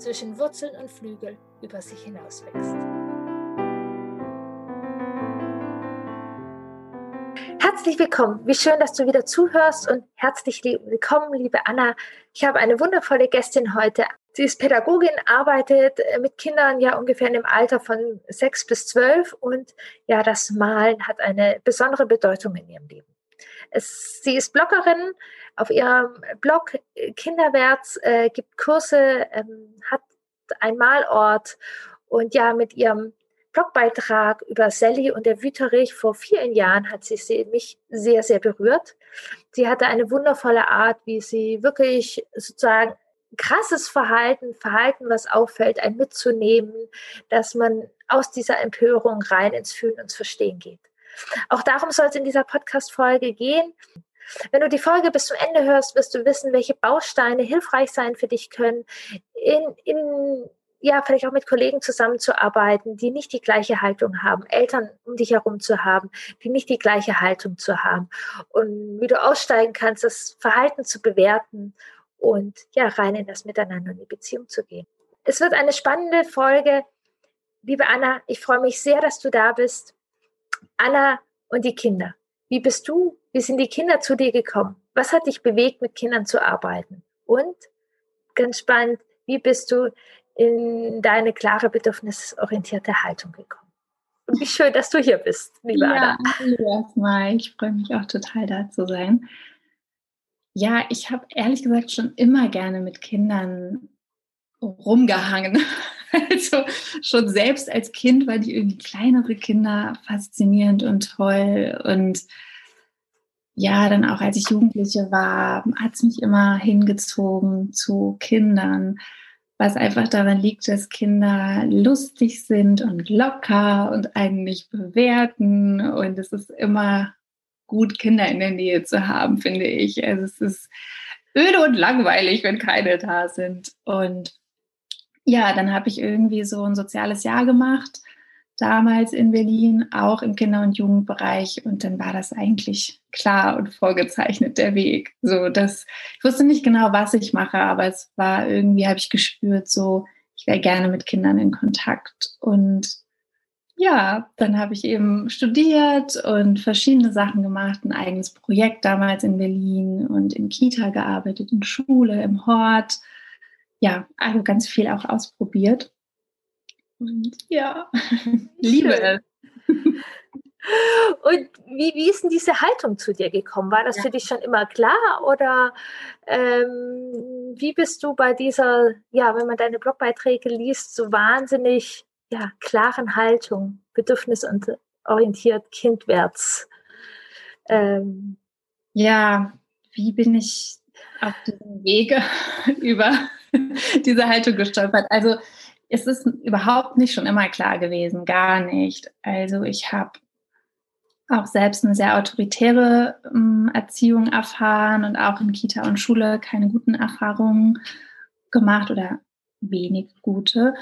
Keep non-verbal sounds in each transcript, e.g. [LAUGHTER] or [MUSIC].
zwischen Wurzeln und Flügel über sich hinauswächst. Herzlich willkommen. Wie schön, dass du wieder zuhörst und herzlich willkommen, liebe Anna. Ich habe eine wundervolle Gästin heute. Sie ist Pädagogin, arbeitet äh, mit Kindern ja ungefähr in dem Alter von sechs bis zwölf und ja, das Malen hat eine besondere Bedeutung in ihrem Leben. Es, sie ist Bloggerin, auf ihrem Blog äh, Kinderwärts äh, gibt Kurse, ähm, hat einen Malort und ja, mit ihrem Blogbeitrag über Sally und der Wüterich vor vielen Jahren hat sie, sie mich sehr, sehr berührt. Sie hatte eine wundervolle Art, wie sie wirklich sozusagen krasses Verhalten, Verhalten, was auffällt, ein mitzunehmen, dass man aus dieser Empörung rein ins Fühlen und ins Verstehen geht. Auch darum soll es in dieser Podcast-Folge gehen. Wenn du die Folge bis zum Ende hörst, wirst du wissen, welche Bausteine hilfreich sein für dich können, in, in ja, vielleicht auch mit Kollegen zusammenzuarbeiten, die nicht die gleiche Haltung haben, Eltern um dich herum zu haben, die nicht die gleiche Haltung zu haben und wie du aussteigen kannst, das Verhalten zu bewerten und ja, rein in das Miteinander und die Beziehung zu gehen. Es wird eine spannende Folge. Liebe Anna, ich freue mich sehr, dass du da bist. Anna und die Kinder. Wie bist du, wie sind die Kinder zu dir gekommen? Was hat dich bewegt, mit Kindern zu arbeiten? Und ganz spannend, wie bist du in deine klare, bedürfnisorientierte Haltung gekommen? Und wie schön, dass du hier bist, liebe ja, Anna. Erstmal, ich freue mich auch total da zu sein. Ja, ich habe ehrlich gesagt schon immer gerne mit Kindern rumgehangen. [LAUGHS] Also schon selbst als Kind war die irgendwie kleinere Kinder faszinierend und toll. Und ja, dann auch als ich Jugendliche war, hat es mich immer hingezogen zu Kindern, was einfach daran liegt, dass Kinder lustig sind und locker und einen nicht bewerten. Und es ist immer gut, Kinder in der Nähe zu haben, finde ich. Also es ist öde und langweilig, wenn keine da sind. Und ja, dann habe ich irgendwie so ein soziales Jahr gemacht, damals in Berlin, auch im Kinder- und Jugendbereich. Und dann war das eigentlich klar und vorgezeichnet der Weg. So, dass ich wusste nicht genau, was ich mache, aber es war irgendwie, habe ich gespürt, so, ich wäre gerne mit Kindern in Kontakt. Und ja, dann habe ich eben studiert und verschiedene Sachen gemacht, ein eigenes Projekt damals in Berlin und in Kita gearbeitet, in Schule, im Hort. Ja, also ganz viel auch ausprobiert. Und ja, [LAUGHS] liebe es. [LAUGHS] Und wie, wie ist denn diese Haltung zu dir gekommen? War das ja. für dich schon immer klar oder ähm, wie bist du bei dieser, ja, wenn man deine Blogbeiträge liest, so wahnsinnig ja, klaren Haltung, bedürfnisorientiert, kindwärts. Ähm, ja, wie bin ich auf diesem Wege [LAUGHS] über [LAUGHS] diese Haltung gestolpert? Also es ist überhaupt nicht schon immer klar gewesen, gar nicht. Also ich habe auch selbst eine sehr autoritäre ähm, Erziehung erfahren und auch in Kita und Schule keine guten Erfahrungen gemacht oder wenig gute.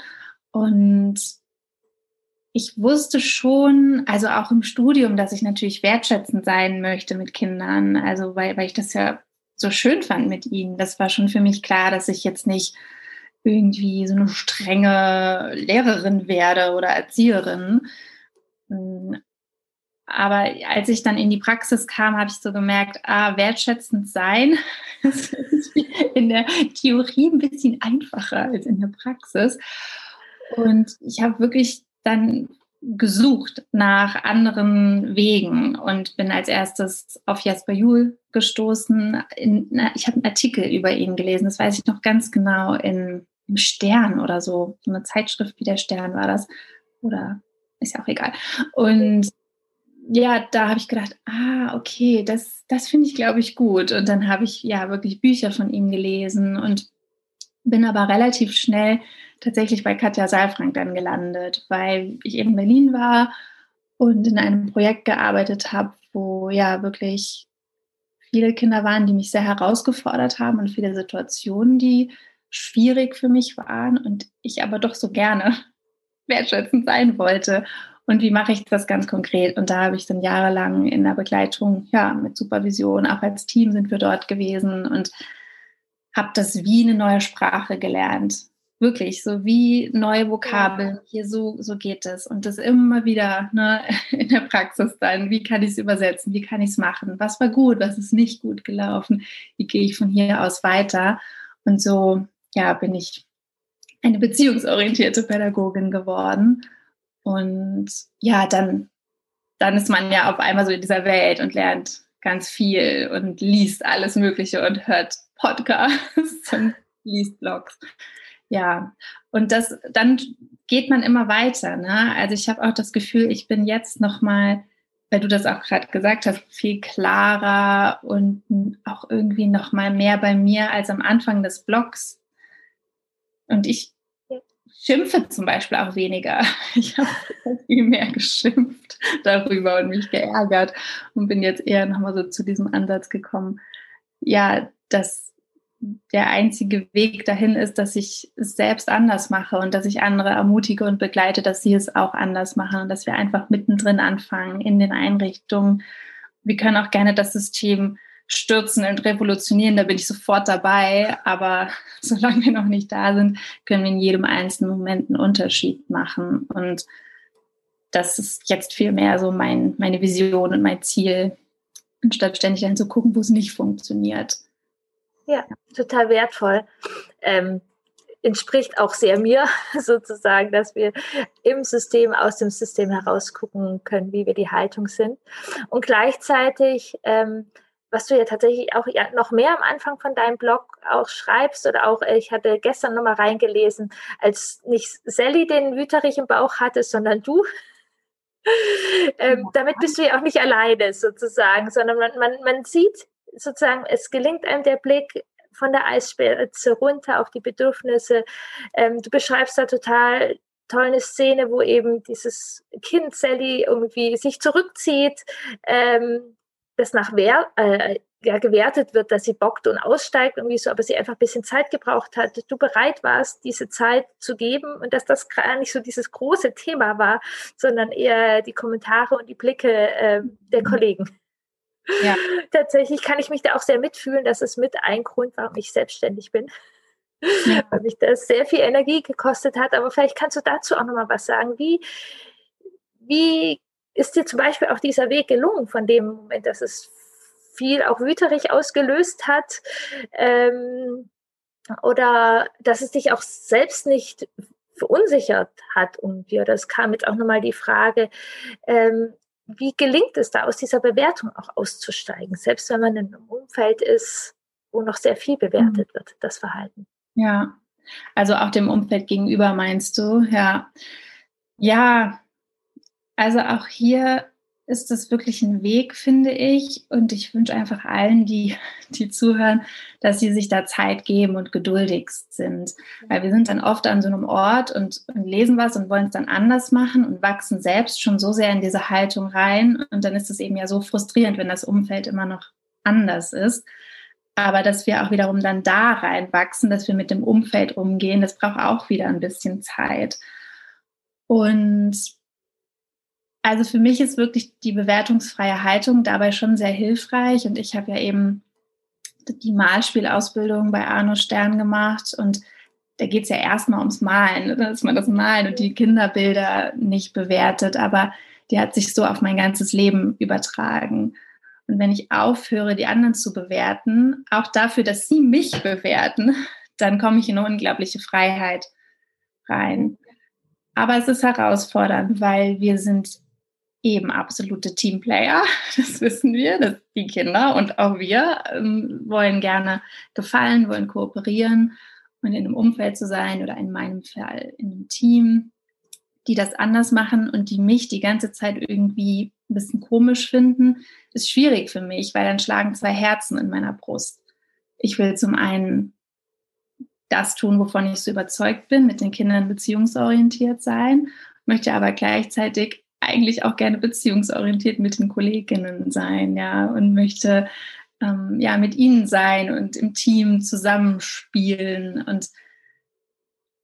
Und ich wusste schon, also auch im Studium, dass ich natürlich wertschätzend sein möchte mit Kindern. Also weil, weil ich das ja so schön fand mit ihnen. Das war schon für mich klar, dass ich jetzt nicht irgendwie so eine strenge Lehrerin werde oder Erzieherin. Aber als ich dann in die Praxis kam, habe ich so gemerkt, ah, wertschätzend sein [LAUGHS] ist in der Theorie ein bisschen einfacher als in der Praxis. Und ich habe wirklich dann gesucht nach anderen Wegen und bin als erstes auf Jasper Juhl gestoßen. In, ich habe einen Artikel über ihn gelesen, das weiß ich noch ganz genau, in, im Stern oder so. So eine Zeitschrift wie der Stern war das. Oder ist ja auch egal. Und ja, da habe ich gedacht, ah, okay, das, das finde ich, glaube ich, gut. Und dann habe ich ja wirklich Bücher von ihm gelesen und bin aber relativ schnell tatsächlich bei Katja Saalfrank dann gelandet, weil ich in Berlin war und in einem Projekt gearbeitet habe, wo ja wirklich viele Kinder waren, die mich sehr herausgefordert haben und viele Situationen, die schwierig für mich waren und ich aber doch so gerne [LAUGHS] wertschätzend sein wollte. Und wie mache ich das ganz konkret? Und da habe ich dann jahrelang in der Begleitung, ja, mit Supervision, auch als Team sind wir dort gewesen und habe das wie eine neue Sprache gelernt. Wirklich, so wie neue Vokabeln. Hier so, so geht es. Und das immer wieder ne, [LAUGHS] in der Praxis dann. Wie kann ich es übersetzen? Wie kann ich es machen? Was war gut? Was ist nicht gut gelaufen? Wie gehe ich von hier aus weiter? Und so, ja, bin ich eine beziehungsorientierte Pädagogin geworden. Und ja, dann, dann ist man ja auf einmal so in dieser Welt und lernt ganz viel und liest alles Mögliche und hört Podcasts [LAUGHS] und liest Blogs ja, und das, dann geht man immer weiter. Ne? Also ich habe auch das Gefühl, ich bin jetzt nochmal, weil du das auch gerade gesagt hast, viel klarer und auch irgendwie nochmal mehr bei mir als am Anfang des Blogs. Und ich schimpfe zum Beispiel auch weniger. [LAUGHS] Ich habe [LAUGHS] viel mehr geschimpft darüber und mich geärgert und bin jetzt eher nochmal so zu diesem Ansatz gekommen. Ja, dass der einzige Weg dahin ist, dass ich es selbst anders mache und dass ich andere ermutige und begleite, dass sie es auch anders machen und dass wir einfach mittendrin anfangen in den Einrichtungen. Wir können auch gerne das System stürzen und revolutionieren, da bin ich sofort dabei, aber [LAUGHS] solange wir noch nicht da sind, können wir in jedem einzelnen Moment einen Unterschied machen und das ist jetzt viel mehr so mein, meine Vision und mein Ziel, anstatt ständig dann zu gucken, wo es nicht funktioniert. Ja, total wertvoll. Ähm, entspricht auch sehr mir [LAUGHS] sozusagen, dass wir im System, aus dem System heraus gucken können, wie wir die Haltung sind. Und gleichzeitig, ähm, was du ja tatsächlich auch ja, noch mehr am Anfang von deinem Blog auch schreibst oder auch, äh, ich hatte gestern nochmal reingelesen, als nicht Sally den Wüterich im Bauch hatte, sondern du. [LAUGHS] ähm, damit bist du ja auch nicht alleine sozusagen, sondern man, man, man sieht sozusagen, es gelingt einem der Blick von der Eisspitze runter auf die Bedürfnisse. Ähm, du beschreibst da total toll eine Szene, wo eben dieses Kind Sally irgendwie sich zurückzieht, ähm, das nach Wer äh, ja, gewertet wird, dass sie bockt und aussteigt irgendwie so, aber sie einfach ein bisschen Zeit gebraucht hat, du bereit warst, diese Zeit zu geben und dass das gar nicht so dieses große Thema war, sondern eher die Kommentare und die Blicke äh, der mhm. Kollegen. Ja. Tatsächlich kann ich mich da auch sehr mitfühlen, dass es mit ein Grund, warum ich selbstständig bin. Ja. [LAUGHS] Weil mich das sehr viel Energie gekostet hat. Aber vielleicht kannst du dazu auch nochmal was sagen. Wie, wie ist dir zum Beispiel auch dieser Weg gelungen, von dem Moment, dass es viel auch wüterig ausgelöst hat? Ähm, oder dass es dich auch selbst nicht verunsichert hat irgendwie. Oder es kam jetzt auch nochmal die Frage, ähm, wie gelingt es da aus dieser Bewertung auch auszusteigen, selbst wenn man in einem Umfeld ist, wo noch sehr viel bewertet mhm. wird, das Verhalten? Ja, also auch dem Umfeld gegenüber meinst du, ja. Ja, also auch hier ist das wirklich ein Weg, finde ich. Und ich wünsche einfach allen, die, die zuhören, dass sie sich da Zeit geben und geduldig sind. Weil wir sind dann oft an so einem Ort und, und lesen was und wollen es dann anders machen und wachsen selbst schon so sehr in diese Haltung rein. Und dann ist es eben ja so frustrierend, wenn das Umfeld immer noch anders ist. Aber dass wir auch wiederum dann da reinwachsen, dass wir mit dem Umfeld umgehen, das braucht auch wieder ein bisschen Zeit. Und also für mich ist wirklich die bewertungsfreie Haltung dabei schon sehr hilfreich. Und ich habe ja eben die Malspielausbildung bei Arno Stern gemacht und da geht es ja erstmal ums Malen, dass man das Malen und die Kinderbilder nicht bewertet, aber die hat sich so auf mein ganzes Leben übertragen. Und wenn ich aufhöre, die anderen zu bewerten, auch dafür, dass sie mich bewerten, dann komme ich in eine unglaubliche Freiheit rein. Aber es ist herausfordernd, weil wir sind eben absolute Teamplayer, [LAUGHS] das wissen wir, dass die Kinder und auch wir ähm, wollen gerne gefallen, wollen kooperieren und in einem Umfeld zu sein oder in meinem Fall in einem Team, die das anders machen und die mich die ganze Zeit irgendwie ein bisschen komisch finden, ist schwierig für mich, weil dann schlagen zwei Herzen in meiner Brust. Ich will zum einen das tun, wovon ich so überzeugt bin, mit den Kindern beziehungsorientiert sein, möchte aber gleichzeitig eigentlich auch gerne beziehungsorientiert mit den Kolleginnen sein, ja, und möchte ähm, ja mit ihnen sein und im Team zusammenspielen. Und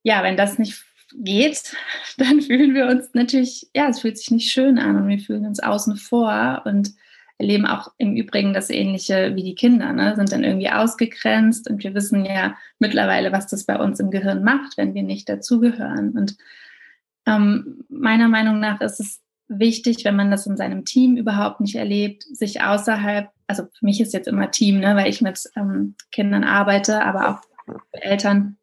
ja, wenn das nicht geht, [LAUGHS] dann fühlen wir uns natürlich, ja, es fühlt sich nicht schön an und wir fühlen uns außen vor und erleben auch im Übrigen das Ähnliche wie die Kinder, ne? sind dann irgendwie ausgegrenzt und wir wissen ja mittlerweile, was das bei uns im Gehirn macht, wenn wir nicht dazugehören. Und ähm, meiner Meinung nach ist es wichtig, wenn man das in seinem Team überhaupt nicht erlebt, sich außerhalb, also für mich ist jetzt immer Team, ne, weil ich mit ähm, Kindern arbeite, aber auch Eltern,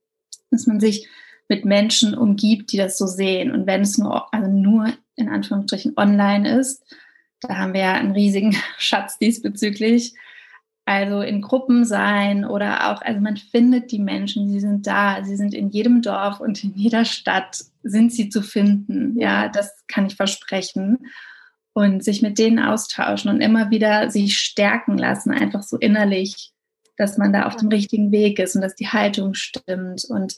dass man sich mit Menschen umgibt, die das so sehen. Und wenn es nur, also nur in Anführungsstrichen online ist, da haben wir ja einen riesigen [LAUGHS] Schatz diesbezüglich. Also in Gruppen sein oder auch, also man findet die Menschen, sie sind da, sie sind in jedem Dorf und in jeder Stadt sind sie zu finden. Ja, das kann ich versprechen. Und sich mit denen austauschen und immer wieder sich stärken lassen, einfach so innerlich, dass man da auf dem richtigen Weg ist und dass die Haltung stimmt und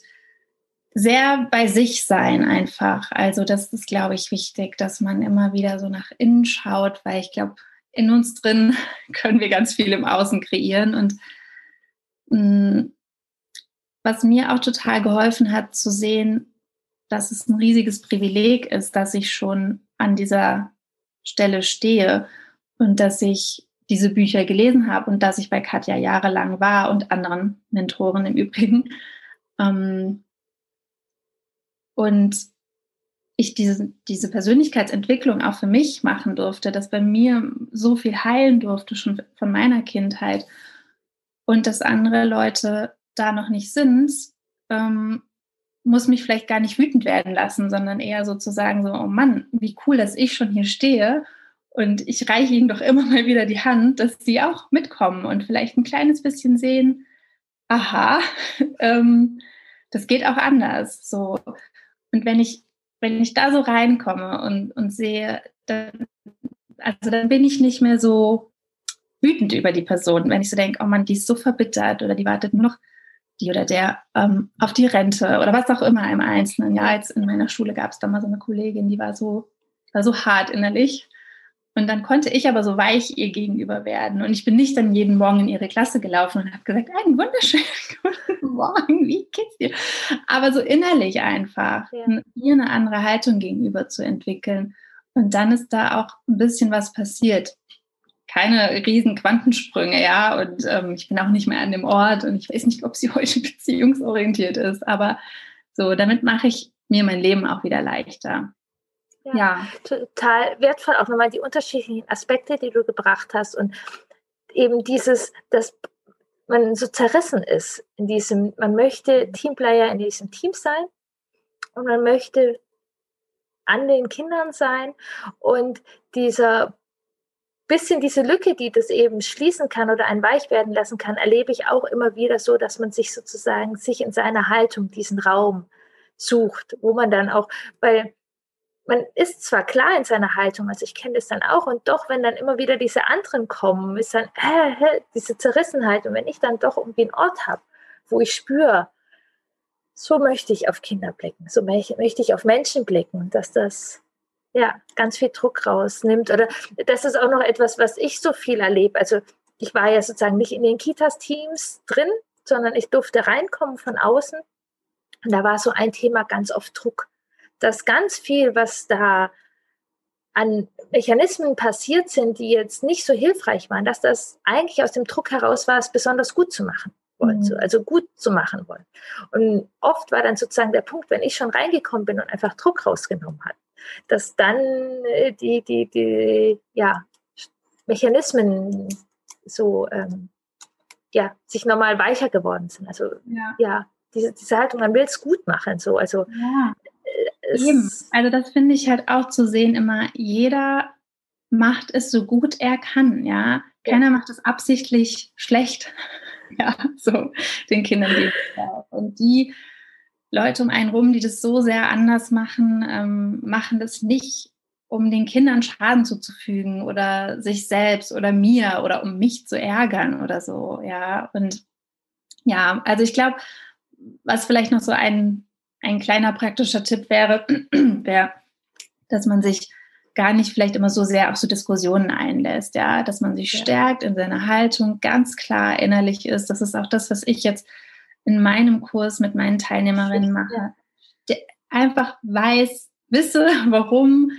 sehr bei sich sein einfach. Also das ist, glaube ich, wichtig, dass man immer wieder so nach innen schaut, weil ich glaube, in uns drin [LAUGHS] können wir ganz viel im Außen kreieren. Und mh, mm, was mir auch total geholfen hat, zu sehen, dass es ein riesiges Privileg ist, dass ich schon an dieser Stelle stehe und dass ich diese Bücher gelesen habe und dass ich bei Katja jahrelang war und anderen Mentoren im Übrigen. Ähm, und ich diese, diese Persönlichkeitsentwicklung auch für mich machen durfte, dass bei mir so viel heilen durfte, schon von meiner Kindheit. Und dass andere Leute da noch nicht sind, ähm, muss mich vielleicht gar nicht wütend werden lassen, sondern eher sozusagen so, oh Mann, wie cool, dass ich schon hier stehe. Und ich reiche ihnen doch immer mal wieder die Hand, dass sie auch mitkommen und vielleicht ein kleines bisschen sehen, aha, [LAUGHS] ähm, das geht auch anders. So. Und wenn ich, wenn ich da so reinkomme und, und sehe, dann, also dann bin ich nicht mehr so wütend über die Person, wenn ich so denke, oh Mann, die ist so verbittert oder die wartet nur noch die oder der ähm, auf die Rente oder was auch immer im Einzelnen. Ja, jetzt in meiner Schule gab es da mal so eine Kollegin, die war so, war so hart innerlich. Und dann konnte ich aber so weich ihr gegenüber werden. Und ich bin nicht dann jeden Morgen in ihre Klasse gelaufen und habe gesagt, einen wunderschönen [LAUGHS] guten Morgen, wie geht's dir? Aber so innerlich einfach, ja. ihr eine andere Haltung gegenüber zu entwickeln. Und dann ist da auch ein bisschen was passiert keine riesen Quantensprünge, ja. Und ähm, ich bin auch nicht mehr an dem Ort und ich weiß nicht, ob sie [LAUGHS] heute beziehungsorientiert ist, aber so, damit mache ich mir mein Leben auch wieder leichter. Ja, ja, total wertvoll, auch nochmal die unterschiedlichen Aspekte, die du gebracht hast und eben dieses, dass man so zerrissen ist in diesem, man möchte Teamplayer in diesem Team sein und man möchte an den Kindern sein und dieser bisschen diese Lücke, die das eben schließen kann oder ein weich werden lassen kann, erlebe ich auch immer wieder so, dass man sich sozusagen sich in seiner Haltung diesen Raum sucht, wo man dann auch, weil man ist zwar klar in seiner Haltung, also ich kenne das dann auch, und doch, wenn dann immer wieder diese anderen kommen, ist dann äh, diese Zerrissenheit. Und wenn ich dann doch irgendwie einen Ort habe, wo ich spüre, so möchte ich auf Kinder blicken, so möchte ich auf Menschen blicken, dass das ja, ganz viel Druck rausnimmt. Oder das ist auch noch etwas, was ich so viel erlebe. Also ich war ja sozusagen nicht in den Kitas-Teams drin, sondern ich durfte reinkommen von außen. Und da war so ein Thema ganz oft Druck. Dass ganz viel, was da an Mechanismen passiert sind, die jetzt nicht so hilfreich waren, dass das eigentlich aus dem Druck heraus war, es besonders gut zu machen wollte, mhm. also gut zu machen wollen. Und oft war dann sozusagen der Punkt, wenn ich schon reingekommen bin und einfach Druck rausgenommen hat, dass dann äh, die, die, die ja, Mechanismen so ähm, ja, sich nochmal weicher geworden sind. Also ja, ja diese, diese Haltung, man will es gut machen. So. Also, ja. Eben. Also das finde ich halt auch zu sehen immer, jeder macht es so gut er kann, ja. Keiner macht es absichtlich schlecht, [LAUGHS] ja, so den Kindern. Und die Leute um einen rum, die das so sehr anders machen, ähm, machen das nicht, um den Kindern Schaden zuzufügen oder sich selbst oder mir oder um mich zu ärgern oder so, ja. Und ja, also ich glaube, was vielleicht noch so ein, ein kleiner praktischer Tipp wäre, [CLEARS THROAT] wäre, dass man sich gar nicht vielleicht immer so sehr auf so Diskussionen einlässt, ja, dass man sich ja. stärkt in seiner Haltung, ganz klar innerlich ist. Das ist auch das, was ich jetzt in meinem Kurs mit meinen Teilnehmerinnen mache. Der einfach weiß, wisse, [LAUGHS] warum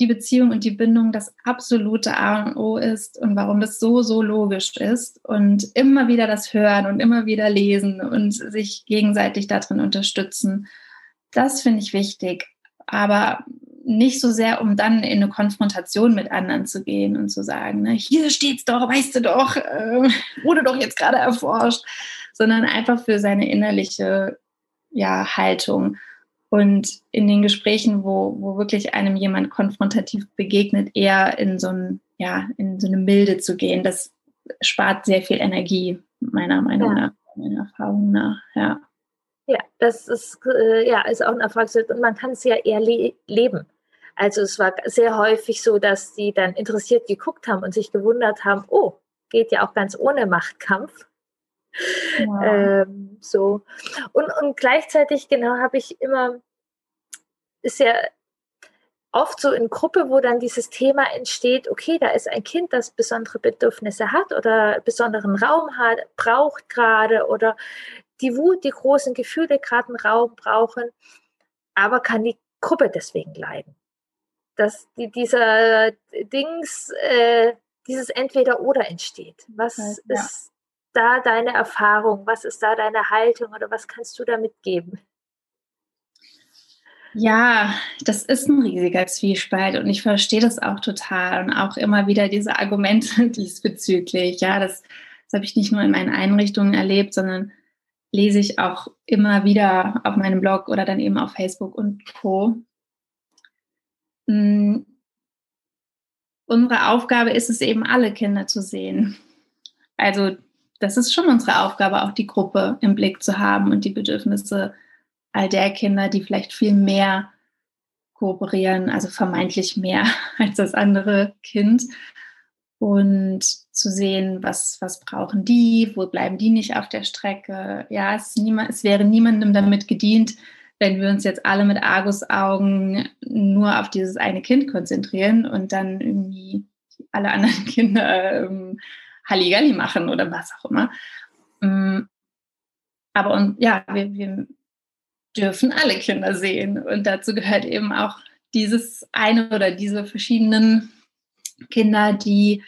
die Beziehung und die Bindung das absolute A und O ist und warum das so, so logisch ist und immer wieder das hören und immer wieder lesen und sich gegenseitig darin unterstützen. Das finde ich wichtig, aber nicht so sehr, um dann in eine Konfrontation mit anderen zu gehen und zu sagen, ne, hier steht's doch, weißt du doch, äh, wurde doch jetzt gerade erforscht, sondern einfach für seine innerliche ja, Haltung. Und in den Gesprächen, wo, wo wirklich einem jemand konfrontativ begegnet, eher in so, ein, ja, in so eine Milde zu gehen, das spart sehr viel Energie, meiner Meinung ja. nach, meiner Erfahrung nach. Ja. Ja, das ist, äh, ja, ist auch ein Erfolgswert und man kann es ja eher le leben. Also es war sehr häufig so, dass die dann interessiert geguckt haben und sich gewundert haben, oh, geht ja auch ganz ohne Machtkampf. Ja. Ähm, so. Und, und gleichzeitig, genau, habe ich immer, ist ja oft so in Gruppe, wo dann dieses Thema entsteht, okay, da ist ein Kind, das besondere Bedürfnisse hat oder besonderen Raum hat, braucht gerade oder die Wut, die großen Gefühle gerade einen Raum brauchen, aber kann die Gruppe deswegen leiden. Dass die, dieser Dings, äh, dieses Entweder-Oder entsteht. Was ja. ist da deine Erfahrung? Was ist da deine Haltung oder was kannst du damit geben? Ja, das ist ein riesiger Zwiespalt und ich verstehe das auch total und auch immer wieder diese Argumente [LAUGHS] diesbezüglich. Ja, das, das habe ich nicht nur in meinen Einrichtungen erlebt, sondern lese ich auch immer wieder auf meinem Blog oder dann eben auf Facebook und Co. Mm. Unsere Aufgabe ist es eben, alle Kinder zu sehen. Also das ist schon unsere Aufgabe, auch die Gruppe im Blick zu haben und die Bedürfnisse all der Kinder, die vielleicht viel mehr kooperieren, also vermeintlich mehr [LAUGHS] als das andere Kind. Und zu sehen, was, was brauchen die, wo bleiben die nicht auf der Strecke. Ja, es, niemand, es wäre niemandem damit gedient, wenn wir uns jetzt alle mit Argusaugen nur auf dieses eine Kind konzentrieren und dann irgendwie alle anderen [LAUGHS] Kinder ähm, Halligalli machen oder was auch immer. Mm, aber und ja, wir, wir dürfen alle Kinder sehen und dazu gehört eben auch dieses eine oder diese verschiedenen Kinder, die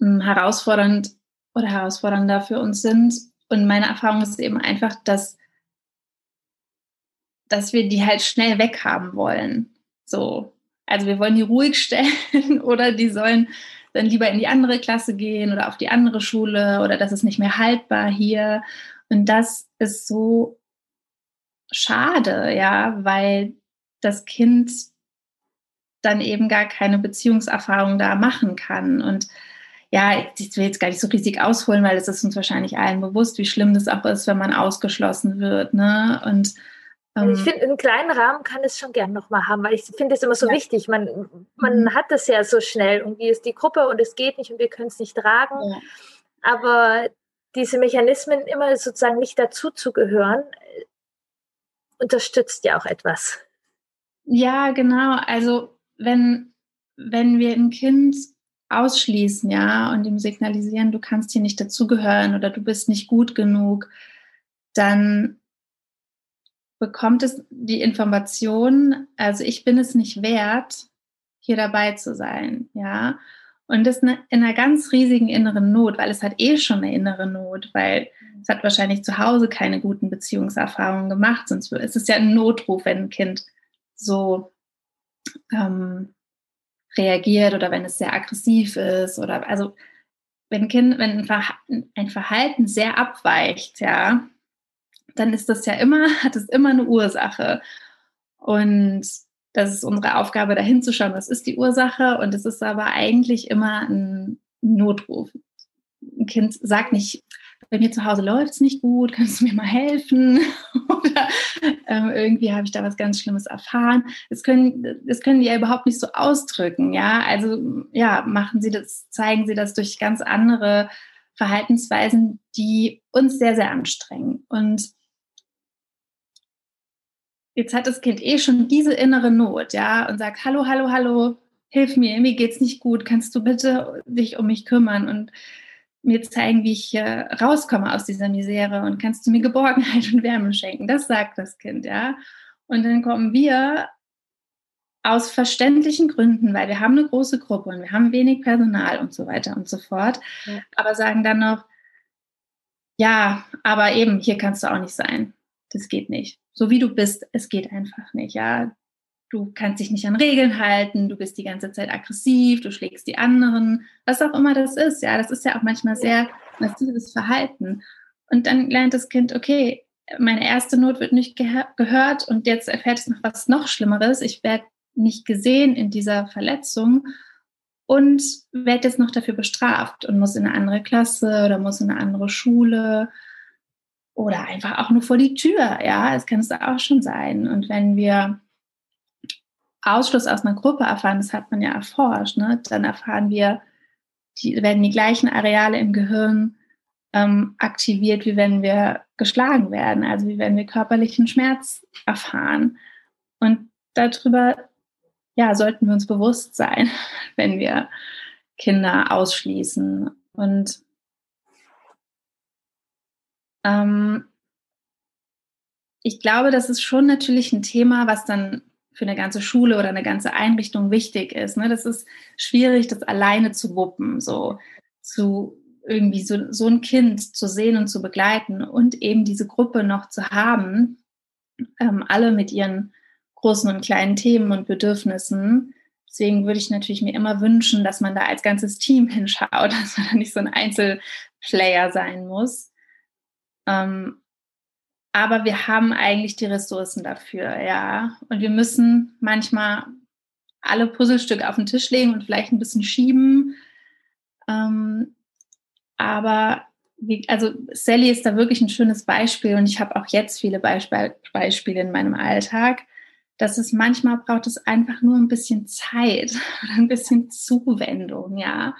herausfordernd oder herausfordernder für uns sind. Und meine Erfahrung ist eben einfach, dass, dass wir die halt schnell weghaben wollen. So. Also wir wollen die ruhig stellen [LAUGHS] oder die sollen dann lieber in die andere Klasse gehen oder auf die andere Schule oder das ist nicht mehr haltbar hier. Und das ist so schade, ja, weil das Kind dann eben gar keine Beziehungserfahrung da machen kann. Und ja, ich will jetzt gar nicht so riesig ausholen, weil es ist uns wahrscheinlich allen bewusst, wie schlimm das auch ist, wenn man ausgeschlossen wird. Ne? Und also ich ähm, finde, einen kleinen Rahmen kann es schon gern nochmal haben, weil ich finde es immer so ja. wichtig. Man, man mhm. hat das ja so schnell. Irgendwie ist die Gruppe und es geht nicht und wir können es nicht tragen. Ja. Aber diese Mechanismen immer sozusagen nicht dazu zu gehören, unterstützt ja auch etwas. Ja, genau. Also wenn, wenn wir ein Kind ausschließen, ja, und ihm signalisieren, du kannst hier nicht dazugehören oder du bist nicht gut genug, dann bekommt es die Information, also ich bin es nicht wert, hier dabei zu sein, ja. Und das in einer ganz riesigen inneren Not, weil es hat eh schon eine innere Not, weil es hat wahrscheinlich zu Hause keine guten Beziehungserfahrungen gemacht, sonst ist es ja ein Notruf, wenn ein Kind so ähm, reagiert oder wenn es sehr aggressiv ist oder also wenn ein Kind, wenn ein Verhalten sehr abweicht, ja, dann ist das ja immer, [LAUGHS] hat es immer eine Ursache. Und das ist unsere Aufgabe, da hinzuschauen, was ist die Ursache. Und es ist aber eigentlich immer ein Notruf. Ein Kind sagt nicht, bei mir zu Hause läuft es nicht gut, kannst du mir mal helfen? [LAUGHS] Oder ähm, irgendwie habe ich da was ganz Schlimmes erfahren. Das können, das können die ja überhaupt nicht so ausdrücken, ja. Also ja, machen sie das, zeigen sie das durch ganz andere Verhaltensweisen, die uns sehr, sehr anstrengen. Und jetzt hat das Kind eh schon diese innere Not, ja, und sagt, hallo, hallo, hallo, hilf mir, mir geht's nicht gut, kannst du bitte dich um mich kümmern und mir zeigen, wie ich äh, rauskomme aus dieser Misere und kannst du mir Geborgenheit und Wärme schenken. Das sagt das Kind, ja. Und dann kommen wir aus verständlichen Gründen, weil wir haben eine große Gruppe und wir haben wenig Personal und so weiter und so fort, ja. aber sagen dann noch, ja, aber eben, hier kannst du auch nicht sein. Das geht nicht. So wie du bist, es geht einfach nicht, ja. Du kannst dich nicht an Regeln halten, du bist die ganze Zeit aggressiv, du schlägst die anderen, was auch immer das ist, ja. Das ist ja auch manchmal sehr massives Verhalten. Und dann lernt das Kind, okay, meine erste Not wird nicht gehört und jetzt erfährt es noch was noch Schlimmeres. Ich werde nicht gesehen in dieser Verletzung und werde jetzt noch dafür bestraft und muss in eine andere Klasse oder muss in eine andere Schule oder einfach auch nur vor die Tür. Ja, es kann es auch schon sein. Und wenn wir Ausschluss aus einer Gruppe erfahren, das hat man ja erforscht, ne, dann erfahren wir, die, werden die gleichen Areale im Gehirn ähm, aktiviert, wie wenn wir geschlagen werden, also wie wenn wir körperlichen Schmerz erfahren. Und darüber ja, sollten wir uns bewusst sein, [LAUGHS] wenn wir Kinder ausschließen. Und ähm, ich glaube, das ist schon natürlich ein Thema, was dann für eine ganze Schule oder eine ganze Einrichtung wichtig ist. Ne? Das ist schwierig, das alleine zu wuppen, so zu irgendwie so, so ein Kind zu sehen und zu begleiten und eben diese Gruppe noch zu haben, ähm, alle mit ihren großen und kleinen Themen und Bedürfnissen. Deswegen würde ich natürlich mir immer wünschen, dass man da als ganzes Team hinschaut, [LAUGHS] dass man da nicht so ein Einzelplayer sein muss. Ähm, aber wir haben eigentlich die Ressourcen dafür, ja. Und wir müssen manchmal alle Puzzlestücke auf den Tisch legen und vielleicht ein bisschen schieben. Ähm, aber wie, also Sally ist da wirklich ein schönes Beispiel und ich habe auch jetzt viele Beisp Beispiele in meinem Alltag, dass es manchmal braucht es einfach nur ein bisschen Zeit [LAUGHS] oder ein bisschen Zuwendung, ja.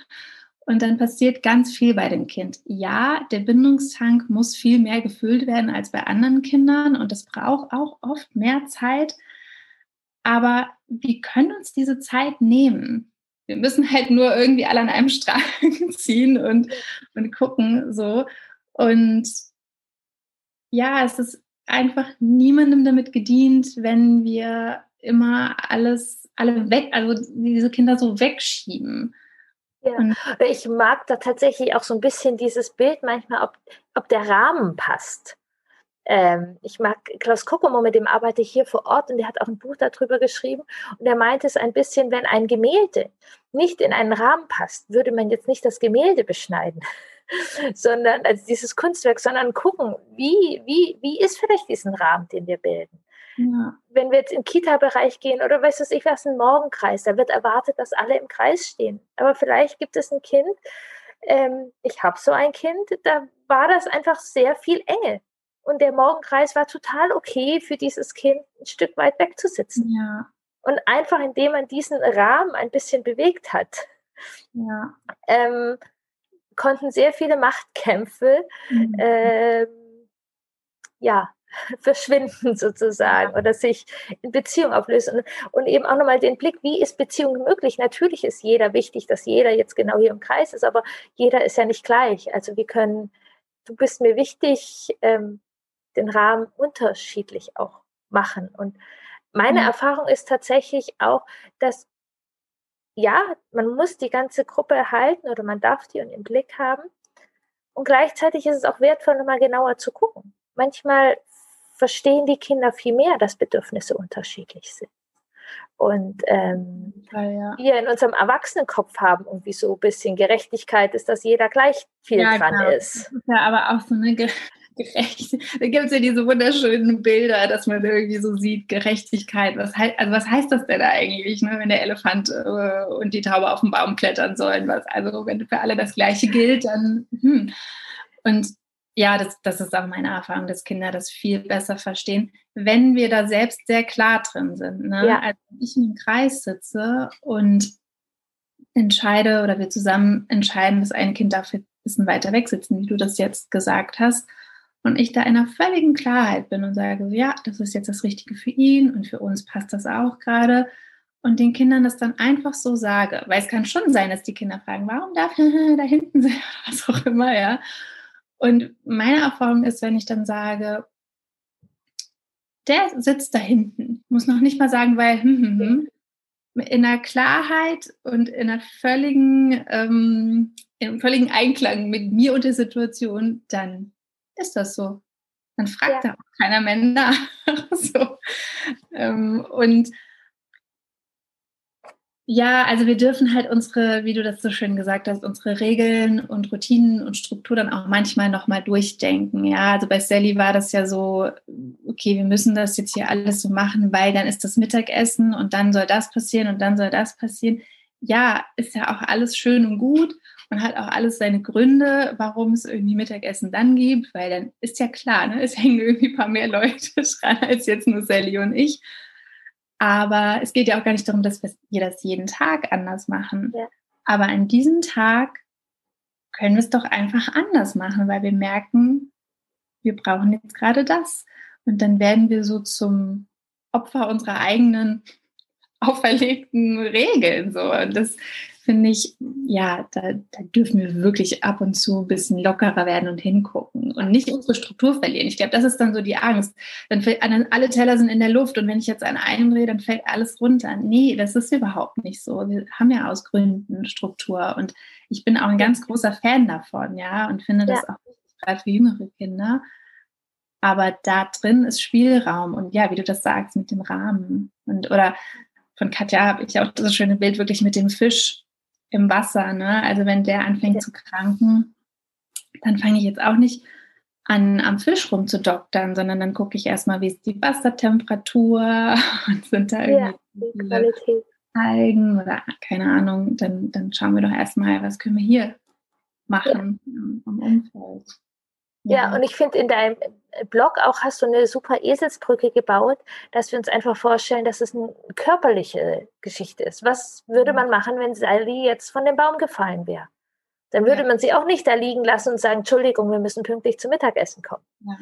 Und dann passiert ganz viel bei dem Kind. Ja, der Bindungstank muss viel mehr gefüllt werden als bei anderen Kindern und das braucht auch oft mehr Zeit. Aber wir können uns diese Zeit nehmen. Wir müssen halt nur irgendwie alle an einem Strang [LAUGHS] ziehen und, und gucken so. Und ja, es ist einfach niemandem damit gedient, wenn wir immer alles, alle weg, also diese Kinder so wegschieben. Ja, ich mag da tatsächlich auch so ein bisschen dieses Bild manchmal, ob, ob der Rahmen passt. Ähm, ich mag Klaus Kokomo, mit dem arbeite ich hier vor Ort und der hat auch ein Buch darüber geschrieben und er meint es ein bisschen, wenn ein Gemälde nicht in einen Rahmen passt, würde man jetzt nicht das Gemälde beschneiden, [LAUGHS] sondern also dieses Kunstwerk, sondern gucken, wie, wie, wie ist vielleicht diesen Rahmen, den wir bilden. Ja. Wenn wir jetzt im Kita-Bereich gehen oder weißt du, ich weiß, ein Morgenkreis, da wird erwartet, dass alle im Kreis stehen. Aber vielleicht gibt es ein Kind, ähm, ich habe so ein Kind, da war das einfach sehr viel Enge. Und der Morgenkreis war total okay für dieses Kind, ein Stück weit wegzusitzen. Ja. Und einfach indem man diesen Rahmen ein bisschen bewegt hat, ja. ähm, konnten sehr viele Machtkämpfe mhm. ähm, ja, [LAUGHS] verschwinden sozusagen oder sich in Beziehung auflösen. Und, und eben auch nochmal den Blick, wie ist Beziehung möglich? Natürlich ist jeder wichtig, dass jeder jetzt genau hier im Kreis ist, aber jeder ist ja nicht gleich. Also wir können, du bist mir wichtig, ähm, den Rahmen unterschiedlich auch machen. Und meine mhm. Erfahrung ist tatsächlich auch, dass ja, man muss die ganze Gruppe erhalten oder man darf die im Blick haben. Und gleichzeitig ist es auch wertvoll, nochmal genauer zu gucken. Manchmal verstehen die Kinder viel mehr, dass Bedürfnisse unterschiedlich sind. Und ähm, ja, wir in unserem Erwachsenenkopf haben irgendwie so ein bisschen Gerechtigkeit ist, dass jeder gleich viel ja, dran genau. ist. Ja aber auch so eine [LAUGHS] gerecht. Da gibt es ja diese wunderschönen Bilder, dass man irgendwie so sieht, Gerechtigkeit. Was heißt, also was heißt das denn eigentlich, ne, wenn der Elefant äh, und die Taube auf den Baum klettern sollen? Was, also wenn für alle das Gleiche gilt, dann hm. und ja, das, das ist auch meine Erfahrung, dass Kinder das viel besser verstehen, wenn wir da selbst sehr klar drin sind. Ne? Ja. Als ich im Kreis sitze und entscheide oder wir zusammen entscheiden, dass ein Kind darf ein bisschen weiter weg sitzen, wie du das jetzt gesagt hast, und ich da in einer völligen Klarheit bin und sage, ja, das ist jetzt das Richtige für ihn und für uns passt das auch gerade und den Kindern das dann einfach so sage, weil es kann schon sein, dass die Kinder fragen, warum darf [LAUGHS] da hinten sein, was auch immer, ja. Und meine Erfahrung ist, wenn ich dann sage, der sitzt da hinten, muss noch nicht mal sagen, weil hm, hm, hm, in einer Klarheit und in einer völligen, ähm, im völligen Einklang mit mir und der Situation, dann ist das so. Dann fragt ja. da auch keiner mehr nach. [LAUGHS] so. ähm, und ja, also wir dürfen halt unsere, wie du das so schön gesagt hast, unsere Regeln und Routinen und Struktur dann auch manchmal nochmal durchdenken. Ja, also bei Sally war das ja so, okay, wir müssen das jetzt hier alles so machen, weil dann ist das Mittagessen und dann soll das passieren und dann soll das passieren. Ja, ist ja auch alles schön und gut und hat auch alles seine Gründe, warum es irgendwie Mittagessen dann gibt, weil dann ist ja klar, ne, es hängen irgendwie ein paar mehr Leute [LAUGHS] dran als jetzt nur Sally und ich. Aber es geht ja auch gar nicht darum, dass wir das jeden Tag anders machen. Ja. Aber an diesem Tag können wir es doch einfach anders machen, weil wir merken, wir brauchen jetzt gerade das. Und dann werden wir so zum Opfer unserer eigenen [LAUGHS] auferlegten Regeln. So. Und das finde ich, ja, da, da, dürfen wir wirklich ab und zu ein bisschen lockerer werden und hingucken und nicht unsere Struktur verlieren. Ich glaube, das ist dann so die Angst. Dann fällt, alle Teller sind in der Luft und wenn ich jetzt an einen drehe, dann fällt alles runter. Nee, das ist überhaupt nicht so. Wir haben ja aus Gründen Struktur und ich bin auch ein ganz großer Fan davon, ja, und finde das ja. auch gerade für jüngere Kinder. Aber da drin ist Spielraum und ja, wie du das sagst, mit dem Rahmen. Und oder von Katja habe ich auch das schöne Bild wirklich mit dem Fisch im Wasser. Ne? Also wenn der anfängt ja. zu kranken, dann fange ich jetzt auch nicht an, am Fisch rumzudoktern, sondern dann gucke ich erstmal, wie ist die Wassertemperatur [LAUGHS] und sind da irgendwie ja, Algen oder keine Ahnung, dann, dann schauen wir doch erstmal, was können wir hier machen ja. am Umfeld. Ja, und ich finde, in deinem Blog auch hast du eine super Eselsbrücke gebaut, dass wir uns einfach vorstellen, dass es eine körperliche Geschichte ist. Was würde man machen, wenn Sally jetzt von dem Baum gefallen wäre? Dann würde ja. man sie auch nicht da liegen lassen und sagen, Entschuldigung, wir müssen pünktlich zum Mittagessen kommen. Ja.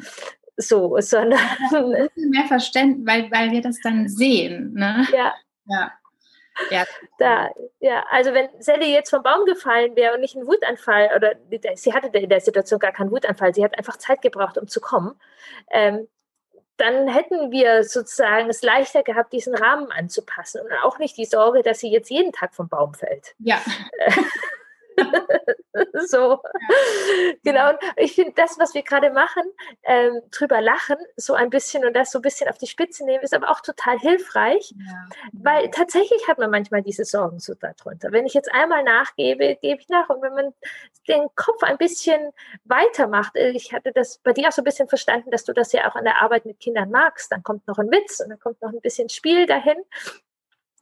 So, sondern. Ja, mehr Verständnis, weil, weil wir das dann sehen. Ne? Ja. ja. Ja. Da, ja, also wenn Sally jetzt vom Baum gefallen wäre und nicht ein Wutanfall, oder sie hatte in der Situation gar keinen Wutanfall, sie hat einfach Zeit gebraucht, um zu kommen, ähm, dann hätten wir sozusagen es leichter gehabt, diesen Rahmen anzupassen und auch nicht die Sorge, dass sie jetzt jeden Tag vom Baum fällt. Ja. [LAUGHS] [LAUGHS] so. Genau. Und ich finde, das, was wir gerade machen, ähm, drüber lachen, so ein bisschen und das so ein bisschen auf die Spitze nehmen, ist aber auch total hilfreich, ja. weil tatsächlich hat man manchmal diese Sorgen so darunter. Wenn ich jetzt einmal nachgebe, gebe ich nach. Und wenn man den Kopf ein bisschen weitermacht, äh, ich hatte das bei dir auch so ein bisschen verstanden, dass du das ja auch an der Arbeit mit Kindern magst, dann kommt noch ein Witz und dann kommt noch ein bisschen Spiel dahin.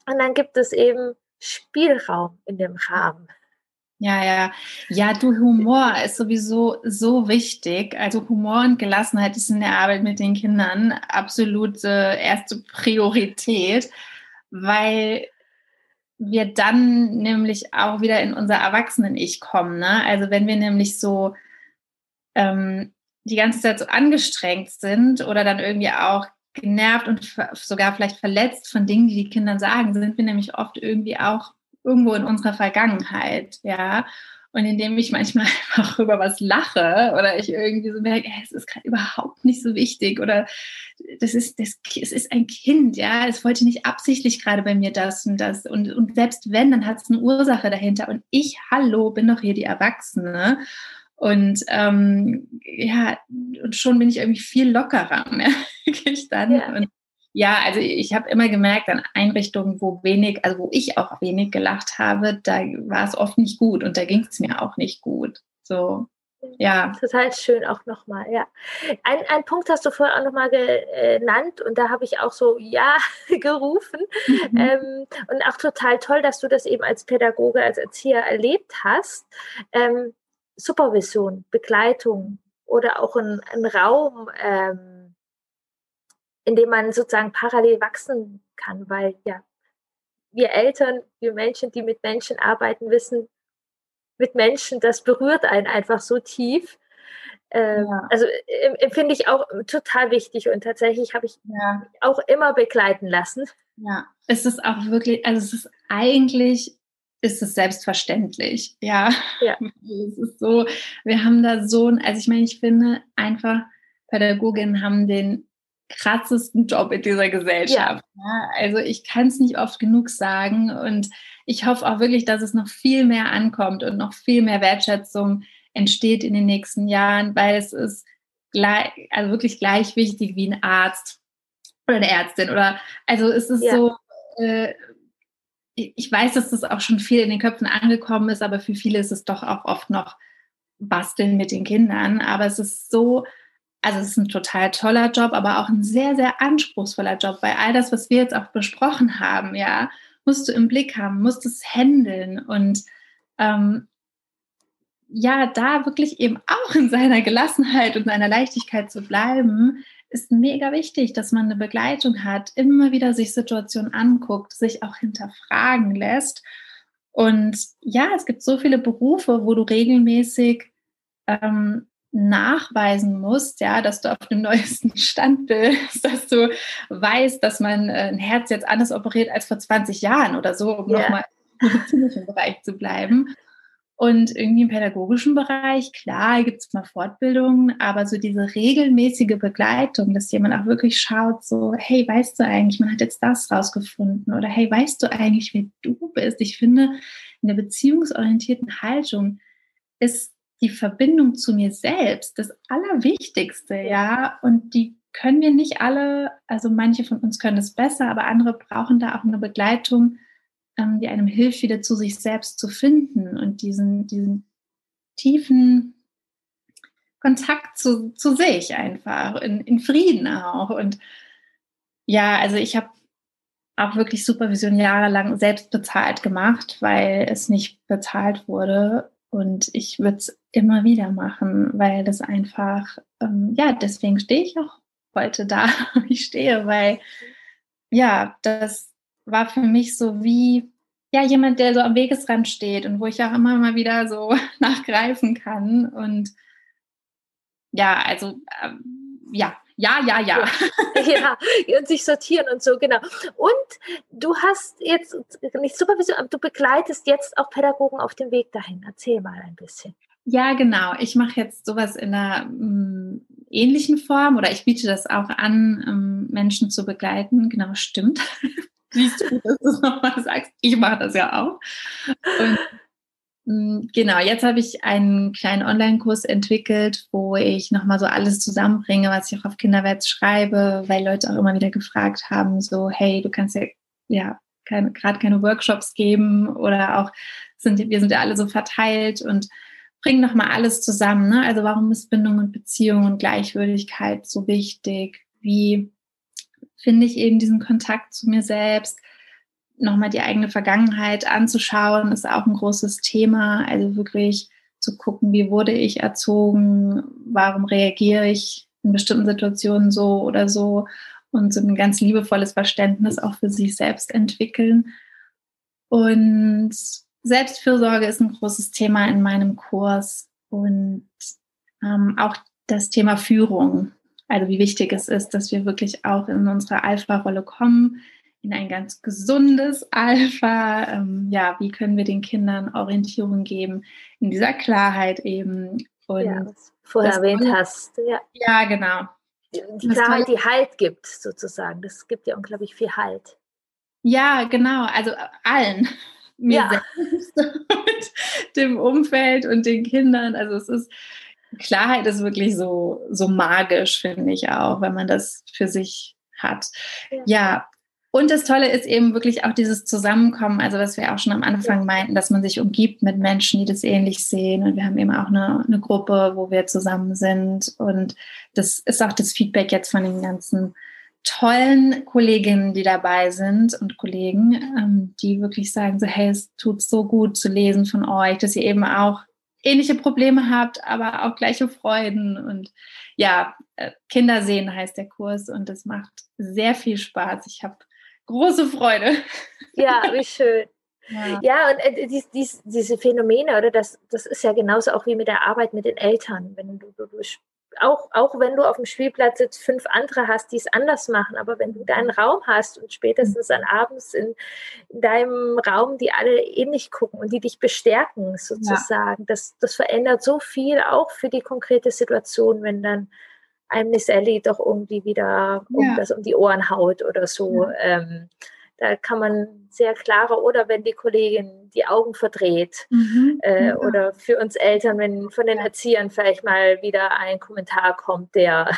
Und dann gibt es eben Spielraum in dem Rahmen. Ja, ja. Ja, du, Humor ist sowieso so wichtig. Also Humor und Gelassenheit ist in der Arbeit mit den Kindern absolute erste Priorität, weil wir dann nämlich auch wieder in unser Erwachsenen-Ich kommen. Ne? Also wenn wir nämlich so ähm, die ganze Zeit so angestrengt sind oder dann irgendwie auch genervt und sogar vielleicht verletzt von Dingen, die die Kinder sagen, sind wir nämlich oft irgendwie auch irgendwo in unserer Vergangenheit, ja. Und indem ich manchmal [LAUGHS] einfach über was lache oder ich irgendwie so merke, es ist gerade überhaupt nicht so wichtig oder das ist, das, es ist ein Kind, ja, es wollte nicht absichtlich gerade bei mir das und das. Und, und selbst wenn, dann hat es eine Ursache dahinter. Und ich, hallo, bin doch hier die Erwachsene. Und ähm, ja, und schon bin ich irgendwie viel lockerer, [LAUGHS] merke ich dann. Ja. Und ja, also ich habe immer gemerkt, an Einrichtungen, wo wenig, also wo ich auch wenig gelacht habe, da war es oft nicht gut und da ging es mir auch nicht gut. So, ja. Total schön auch nochmal, ja. Ein, ein Punkt hast du vorher auch nochmal genannt und da habe ich auch so Ja [LAUGHS] gerufen. Mhm. Ähm, und auch total toll, dass du das eben als Pädagoge, als Erzieher erlebt hast. Ähm, Supervision, Begleitung oder auch ein, ein Raum, ähm, in dem man sozusagen parallel wachsen kann, weil ja, wir Eltern, wir Menschen, die mit Menschen arbeiten, wissen, mit Menschen, das berührt einen einfach so tief. Ähm, ja. Also empfinde ich auch total wichtig und tatsächlich habe ich ja. auch immer begleiten lassen. Ja, es ist auch wirklich, also es ist eigentlich ist es selbstverständlich. Ja. ja. [LAUGHS] Es ist so, wir haben da so, also ich meine, ich finde einfach, Pädagoginnen haben den krassesten Job in dieser Gesellschaft. Ja. ja also ich kann es nicht oft genug sagen und ich hoffe auch wirklich, dass es noch viel mehr ankommt und noch viel mehr Wertschätzung entsteht in den nächsten Jahren, weil es ist gleich, also wirklich gleich wichtig wie ein Arzt oder eine Ärztin oder also es ist ja. so äh, ich weiß, dass das auch schon viel in den Köpfen angekommen ist, aber für viele ist es doch auch oft noch Basteln mit den Kindern. Aber es ist so, also es ist ein total toller Job, aber auch ein sehr, sehr anspruchsvoller Job, weil all das, was wir jetzt auch besprochen haben, ja, musst du im Blick haben, musst es handeln und ähm, ja, da wirklich eben auch in seiner Gelassenheit und seiner Leichtigkeit zu bleiben, ist mega wichtig, dass man eine Begleitung hat, immer wieder sich Situationen anguckt, sich auch hinterfragen lässt. Und ja, es gibt so viele Berufe, wo du regelmäßig ähm, nachweisen musst, ja, dass du auf dem neuesten [LAUGHS] Stand bist, dass du weißt, dass man äh, ein Herz jetzt anders operiert als vor 20 Jahren oder so, um yeah. nochmal im medizinischen Bereich zu bleiben. Und irgendwie im pädagogischen Bereich, klar, gibt es mal Fortbildungen, aber so diese regelmäßige Begleitung, dass jemand auch wirklich schaut, so, hey, weißt du eigentlich, man hat jetzt das rausgefunden oder hey, weißt du eigentlich, wer du bist? Ich finde, in der beziehungsorientierten Haltung ist die Verbindung zu mir selbst das Allerwichtigste, ja, und die können wir nicht alle, also manche von uns können es besser, aber andere brauchen da auch eine Begleitung, ähm, die einem hilft, wieder zu sich selbst zu finden und diesen, diesen tiefen Kontakt zu, zu sich einfach, in, in Frieden auch. Und ja, also ich habe auch wirklich Supervision jahrelang selbst bezahlt gemacht, weil es nicht bezahlt wurde. Und ich würde es immer wieder machen, weil das einfach, ähm, ja, deswegen stehe ich auch heute da, [LAUGHS] wo ich stehe, weil ja, das war für mich so wie ja jemand, der so am Wegesrand steht und wo ich auch immer mal wieder so [LAUGHS] nachgreifen kann. Und ja, also ähm, ja, ja, ja, ja. [LAUGHS] ja, und sich sortieren und so, genau. Und du hast jetzt nicht Supervision, aber du begleitest jetzt auch Pädagogen auf dem Weg dahin. Erzähl mal ein bisschen. Ja, genau. Ich mache jetzt sowas in einer ähm, ähnlichen Form oder ich biete das auch an, ähm, Menschen zu begleiten. Genau, stimmt. [LAUGHS] Siehst du, dass du es nochmal sagst. Ich mache das ja auch. Und mm, Genau, jetzt habe ich einen kleinen Online-Kurs entwickelt, wo ich nochmal so alles zusammenbringe, was ich auch auf Kinderwärts schreibe, weil Leute auch immer wieder gefragt haben, so, hey, du kannst ja, ja keine, gerade keine Workshops geben oder auch sind, wir sind ja alle so verteilt und bringen nochmal alles zusammen. Ne? Also warum ist Bindung und Beziehung und Gleichwürdigkeit so wichtig? Wie finde ich eben diesen Kontakt zu mir selbst. Nochmal die eigene Vergangenheit anzuschauen, ist auch ein großes Thema. Also wirklich zu gucken, wie wurde ich erzogen, warum reagiere ich in bestimmten Situationen so oder so und so ein ganz liebevolles Verständnis auch für sich selbst entwickeln. Und Selbstfürsorge ist ein großes Thema in meinem Kurs und ähm, auch das Thema Führung. Also wie wichtig es ist, dass wir wirklich auch in unsere Alpha-Rolle kommen, in ein ganz gesundes Alpha. Ähm, ja, wie können wir den Kindern Orientierung geben in dieser Klarheit eben? Und ja, was du vorher erwähnt hast. Ja. ja, genau. Die Klarheit, die Halt gibt, sozusagen. Das gibt ja unglaublich viel Halt. Ja, genau. Also äh, allen. Mir ja. selbst [LAUGHS] und dem Umfeld und den Kindern. Also es ist Klarheit ist wirklich so, so magisch, finde ich auch, wenn man das für sich hat. Ja. ja. Und das Tolle ist eben wirklich auch dieses Zusammenkommen, also was wir auch schon am Anfang meinten, dass man sich umgibt mit Menschen, die das ähnlich sehen. Und wir haben eben auch eine, eine Gruppe, wo wir zusammen sind. Und das ist auch das Feedback jetzt von den ganzen tollen Kolleginnen, die dabei sind und Kollegen, ähm, die wirklich sagen so, hey, es tut so gut zu lesen von euch, dass ihr eben auch ähnliche Probleme habt, aber auch gleiche Freuden. Und ja, äh, Kinder sehen heißt der Kurs und es macht sehr viel Spaß. Ich habe große Freude. Ja, wie [LAUGHS] schön. Ja, ja und äh, dies, dies, diese Phänomene, oder das, das ist ja genauso auch wie mit der Arbeit mit den Eltern. Wenn du, du, du auch, auch wenn du auf dem Spielplatz jetzt fünf andere hast, die es anders machen, aber wenn du deinen Raum hast und spätestens dann abends in, in deinem Raum, die alle ähnlich gucken und die dich bestärken sozusagen, ja. das, das verändert so viel auch für die konkrete Situation, wenn dann einem Miss Ellie doch irgendwie wieder ja. um die Ohren haut oder so. Ja. Ähm, da kann man sehr klarer oder wenn die Kollegin die Augen verdreht mhm, äh, ja. oder für uns Eltern, wenn von den Erziehern vielleicht mal wieder ein Kommentar kommt, der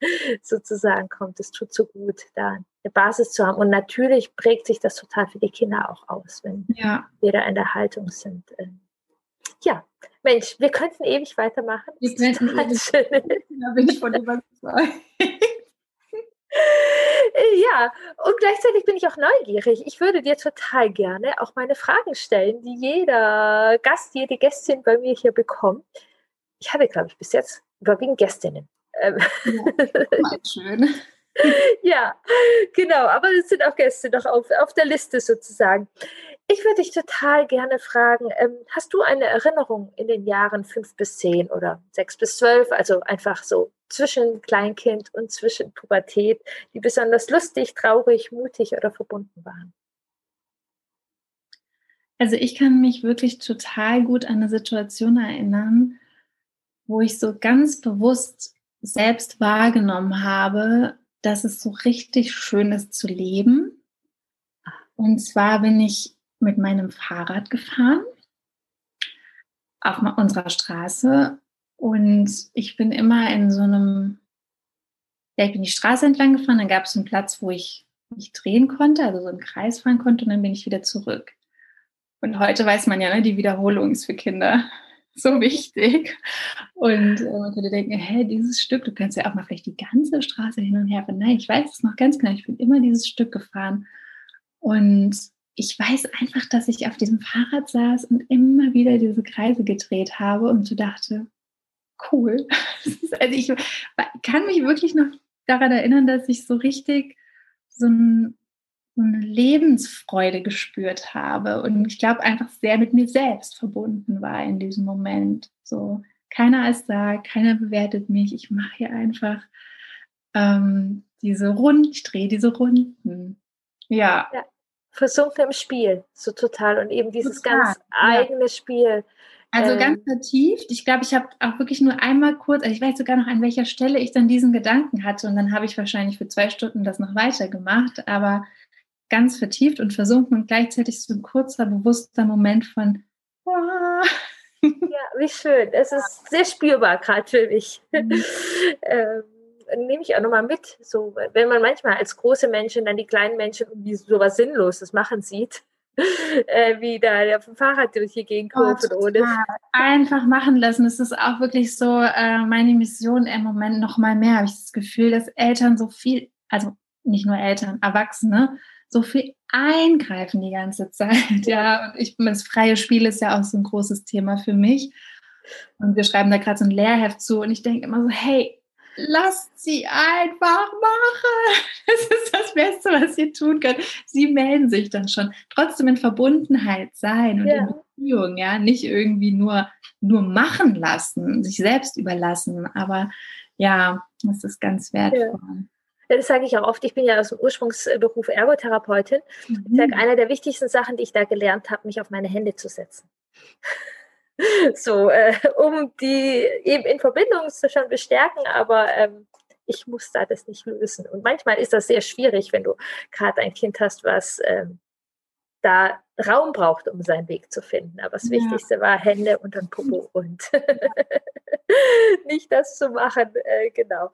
[LAUGHS] sozusagen kommt, es tut so gut, da eine Basis zu haben. Und natürlich prägt sich das total für die Kinder auch aus, wenn ja. wir da in der Haltung sind. Ähm, ja, Mensch, wir könnten ewig weitermachen. Wir könnten ewig. Da bin ich von überzeugt. [LAUGHS] Ja, und gleichzeitig bin ich auch neugierig. Ich würde dir total gerne auch meine Fragen stellen, die jeder Gast, jede Gästin bei mir hier bekommt. Ich hatte, glaube ich, bis jetzt überwiegend Gästinnen. Ähm. Ja, [LAUGHS] schön. ja, genau, aber es sind auch Gäste noch auf, auf der Liste sozusagen. Ich würde dich total gerne fragen, ähm, hast du eine Erinnerung in den Jahren fünf bis zehn oder sechs bis zwölf, also einfach so zwischen Kleinkind und zwischen Pubertät, die besonders lustig, traurig, mutig oder verbunden waren? Also ich kann mich wirklich total gut an eine Situation erinnern, wo ich so ganz bewusst selbst wahrgenommen habe, dass es so richtig schön ist zu leben. Und zwar bin ich mit meinem Fahrrad gefahren auf unserer Straße und ich bin immer in so einem, ja, ich bin die Straße entlang gefahren, dann gab es einen Platz, wo ich mich drehen konnte, also so im Kreis fahren konnte und dann bin ich wieder zurück. Und heute weiß man ja, ne, die Wiederholung ist für Kinder [LAUGHS] so wichtig. Und äh, man könnte denken, hä, dieses Stück, du kannst ja auch mal vielleicht die ganze Straße hin und her fahren. Nein, ich weiß es noch ganz genau, ich bin immer dieses Stück gefahren. Und ich weiß einfach, dass ich auf diesem Fahrrad saß und immer wieder diese Kreise gedreht habe und so dachte, cool. [LAUGHS] also ich kann mich wirklich noch daran erinnern, dass ich so richtig so ein so eine Lebensfreude gespürt habe und ich glaube einfach sehr mit mir selbst verbunden war in diesem Moment. So, keiner ist da, keiner bewertet mich, ich mache hier einfach ähm, diese Runden, ich drehe diese Runden. Ja. ja. Versunken im Spiel, so total und eben dieses total, ganz eigene ja. Spiel. Also ähm, ganz vertieft. Ich glaube, ich habe auch wirklich nur einmal kurz, also ich weiß sogar noch, an welcher Stelle ich dann diesen Gedanken hatte und dann habe ich wahrscheinlich für zwei Stunden das noch weiter gemacht, aber ganz vertieft und versunken und gleichzeitig so ein kurzer, bewusster Moment von ah. Ja, wie schön. Es ist sehr spürbar gerade für mich. [LAUGHS] Mhm. ähm, nehme ich auch nochmal mit. So, wenn man manchmal als große Menschen dann die kleinen Menschen irgendwie sowas Sinnloses machen sieht, [LAUGHS] äh, wie da der Fahrrad durch die Gegend kurft oh, ohne. Einfach machen lassen. Es ist auch wirklich so äh, meine Mission im Moment noch mal mehr. Habe ich das Gefühl, dass Eltern so viel, also nicht nur Eltern, Erwachsene, so viel eingreifen die ganze [LAUGHS] Zeit. Ja, und ich, das freie Spiel ist ja auch so ein großes Thema für mich. Und wir schreiben da gerade so ein Lehrheft zu und ich denke immer so, hey, lasst sie einfach machen. [LAUGHS] Das ist das Beste, was ihr tun könnt. Sie melden sich dann schon. Trotzdem in Verbundenheit sein und ja. in Beziehung, ja, nicht irgendwie nur, nur machen lassen, sich selbst überlassen. Aber ja, das ist ganz wertvoll. Ja. Das sage ich auch oft. Ich bin ja aus dem Ursprungsberuf Ergotherapeutin. Mhm. Ich sage, eine der wichtigsten Sachen, die ich da gelernt habe, mich auf meine Hände zu setzen. [LAUGHS] so, äh, um die eben in Verbindung zu schon bestärken, aber ähm, ich muss da das nicht lösen. Und manchmal ist das sehr schwierig, wenn du gerade ein Kind hast, was ähm, da Raum braucht, um seinen Weg zu finden. Aber das ja. Wichtigste war Hände [LAUGHS] und dann Popo und nicht das zu machen. Äh, genau.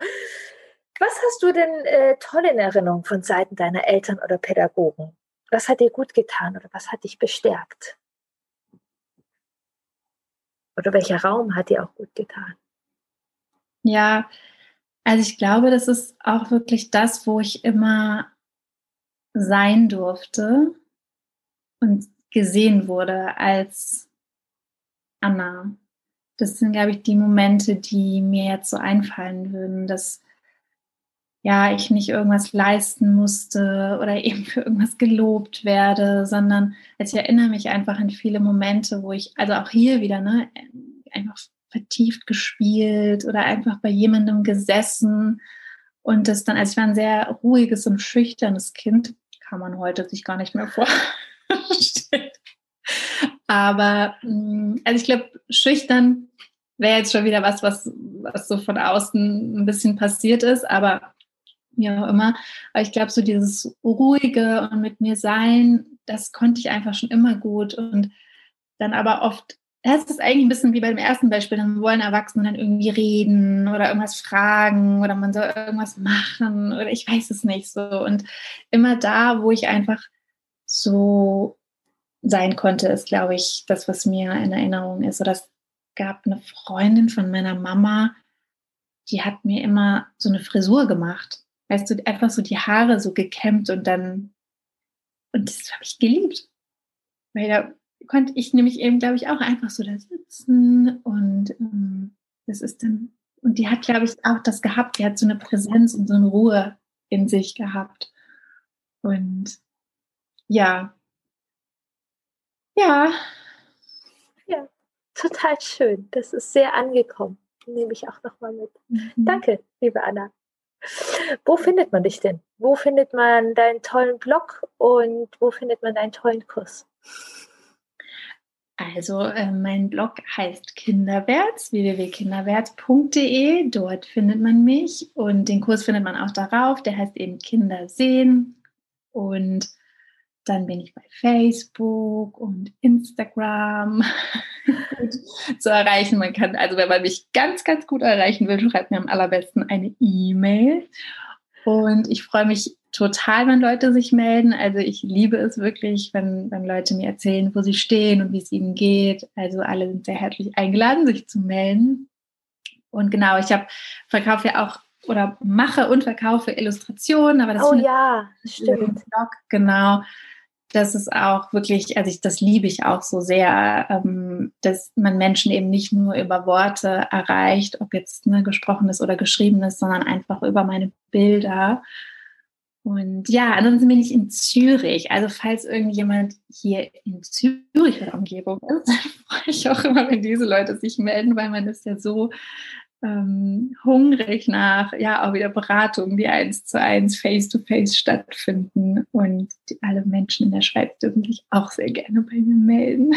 Was hast du denn äh, toll in Erinnerung von Seiten deiner Eltern oder Pädagogen? Was hat dir gut getan oder was hat dich bestärkt? Oder welcher Raum hat dir auch gut getan? Ja, also ich glaube, das ist auch wirklich das, wo ich immer sein durfte und gesehen wurde als Anna. Das sind, glaube ich, die Momente, die mir jetzt so einfallen würden, dass ja, ich nicht irgendwas leisten musste oder [LAUGHS] eben für irgendwas gelobt werde, sondern ich erinnere mich einfach an viele Momente, wo ich, also auch hier wieder, ne, einfach vertieft gespielt oder einfach bei jemandem gesessen. Und das dann, also ich war ein sehr ruhiges und schüchternes Kind, kann man heute sich gar nicht mehr [LAUGHS] vorstellen. Aber mm, also ich glaube, schüchtern wäre jetzt schon wieder was, was, was so von außen ein bisschen passiert ist, aber wie auch immer. Aber ich glaube, so dieses ruhige und mit mir sein, das konnte ich einfach schon immer gut. Und dann aber oft, das ist eigentlich ein bisschen wie beim ersten Beispiel, dann wollen Erwachsene dann irgendwie reden oder irgendwas fragen oder man soll irgendwas machen oder ich weiß es nicht so. Und immer da, wo ich einfach so sein konnte, ist, glaube ich, das, was mir in Erinnerung ist. Oder es gab eine Freundin von meiner Mama, die hat mir immer so eine Frisur gemacht. Weißt du, einfach so die Haare so gekämmt und dann, und das habe ich geliebt. Weil da konnte ich nämlich eben, glaube ich, auch einfach so da sitzen und ähm, das ist dann, und die hat, glaube ich, auch das gehabt, die hat so eine Präsenz und so eine Ruhe in sich gehabt. Und ja, ja. Ja, total schön. Das ist sehr angekommen. Nehme ich auch nochmal mit. Mhm. Danke, liebe Anna. Wo findet man dich denn? Wo findet man deinen tollen Blog und wo findet man deinen tollen Kurs? Also äh, mein Blog heißt Kinderwärts, www.kinderwärts.de. Dort findet man mich und den Kurs findet man auch darauf. Der heißt eben Kinder sehen und dann bin ich bei Facebook und Instagram [LAUGHS] zu erreichen. Man kann, also wenn man mich ganz, ganz gut erreichen will, schreibt mir am allerbesten eine E-Mail. Und ich freue mich total, wenn Leute sich melden. Also ich liebe es wirklich, wenn, wenn Leute mir erzählen, wo sie stehen und wie es ihnen geht. Also alle sind sehr herzlich eingeladen, sich zu melden. Und genau, ich habe verkaufe ja auch oder mache und verkaufe Illustrationen, aber das oh ja, stimmt. Blog, genau das ist auch wirklich, also ich, das liebe ich auch so sehr, ähm, dass man Menschen eben nicht nur über Worte erreicht, ob jetzt ne, gesprochenes oder geschriebenes, sondern einfach über meine Bilder. Und ja, ansonsten bin ich in Zürich. Also falls irgendjemand hier in Zürich oder Umgebung ist, [LAUGHS] freue ich auch immer, wenn diese Leute sich melden, weil man ist ja so ähm, hungrig nach ja auch wieder Beratungen, die eins zu eins, face to face stattfinden. Und die, alle Menschen in der Schweiz dürfen sich auch sehr gerne bei mir melden.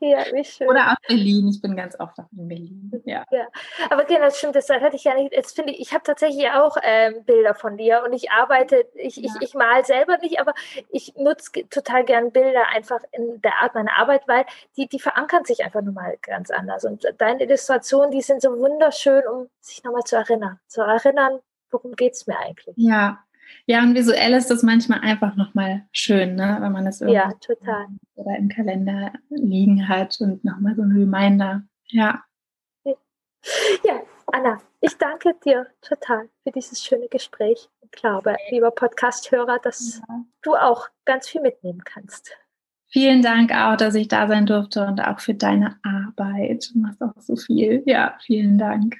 Ja, wie schön. Oder aus Berlin. Ich bin ganz oft auch in Berlin. Ja. ja. Aber genau, das stimmt, das hatte ich ja nicht. Jetzt finde ich, ich habe tatsächlich auch ähm, Bilder von dir und ich arbeite, ich, ja. ich, ich mal selber nicht, aber ich nutze total gern Bilder einfach in der Art meiner Arbeit, weil die, die verankern sich einfach nun mal ganz anders. Und deine Illustrationen, die sind so wunderschön, um sich nochmal zu erinnern. Zu erinnern, worum geht es mir eigentlich? Ja, ja, und visuell ist das manchmal einfach nochmal schön, ne? wenn man das irgendwie ja, total. oder im Kalender liegen hat und nochmal so ein Reminder. Ja. Ja, Anna, ich danke dir total für dieses schöne Gespräch. Ich glaube, lieber Podcast-Hörer, dass ja. du auch ganz viel mitnehmen kannst. Vielen Dank auch, dass ich da sein durfte und auch für deine Arbeit. Du machst auch so viel. Ja, vielen Dank.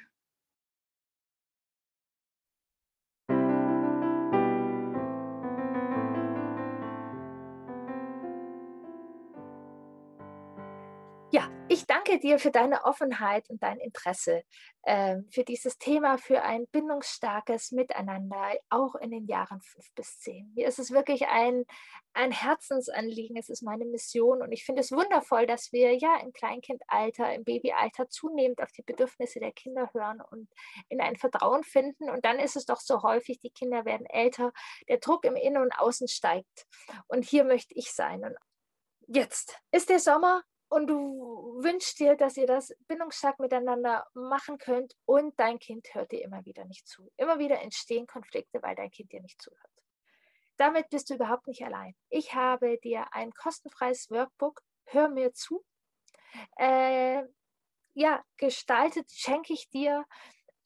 Ich danke dir für deine Offenheit und dein Interesse äh, für dieses Thema, für ein bindungsstarkes Miteinander, auch in den Jahren fünf bis zehn. Mir ist es wirklich ein, ein Herzensanliegen, es ist meine Mission und ich finde es wundervoll, dass wir ja im Kleinkindalter, im Babyalter zunehmend auf die Bedürfnisse der Kinder hören und in ein Vertrauen finden. Und dann ist es doch so häufig, die Kinder werden älter, der Druck im Innen und Außen steigt. Und hier möchte ich sein. Und jetzt ist der Sommer, und du wünschst dir, dass ihr das bindungsstark miteinander machen könnt und dein Kind hört dir immer wieder nicht zu. Immer wieder entstehen Konflikte, weil dein Kind dir nicht zuhört. Damit bist du überhaupt nicht allein. Ich habe dir ein kostenfreies Workbook, hör mir zu, äh, ja, gestaltet, schenke ich dir,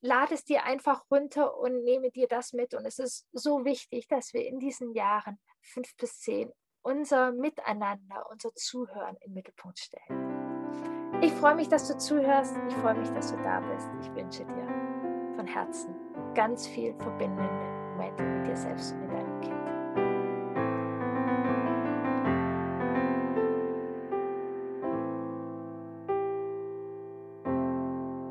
lade es dir einfach runter und nehme dir das mit. Und es ist so wichtig, dass wir in diesen Jahren fünf bis zehn unser Miteinander, unser Zuhören im Mittelpunkt stellen. Ich freue mich, dass du zuhörst. Ich freue mich, dass du da bist. Ich wünsche dir von Herzen ganz viel verbindende Momente mit dir selbst und mit deinem.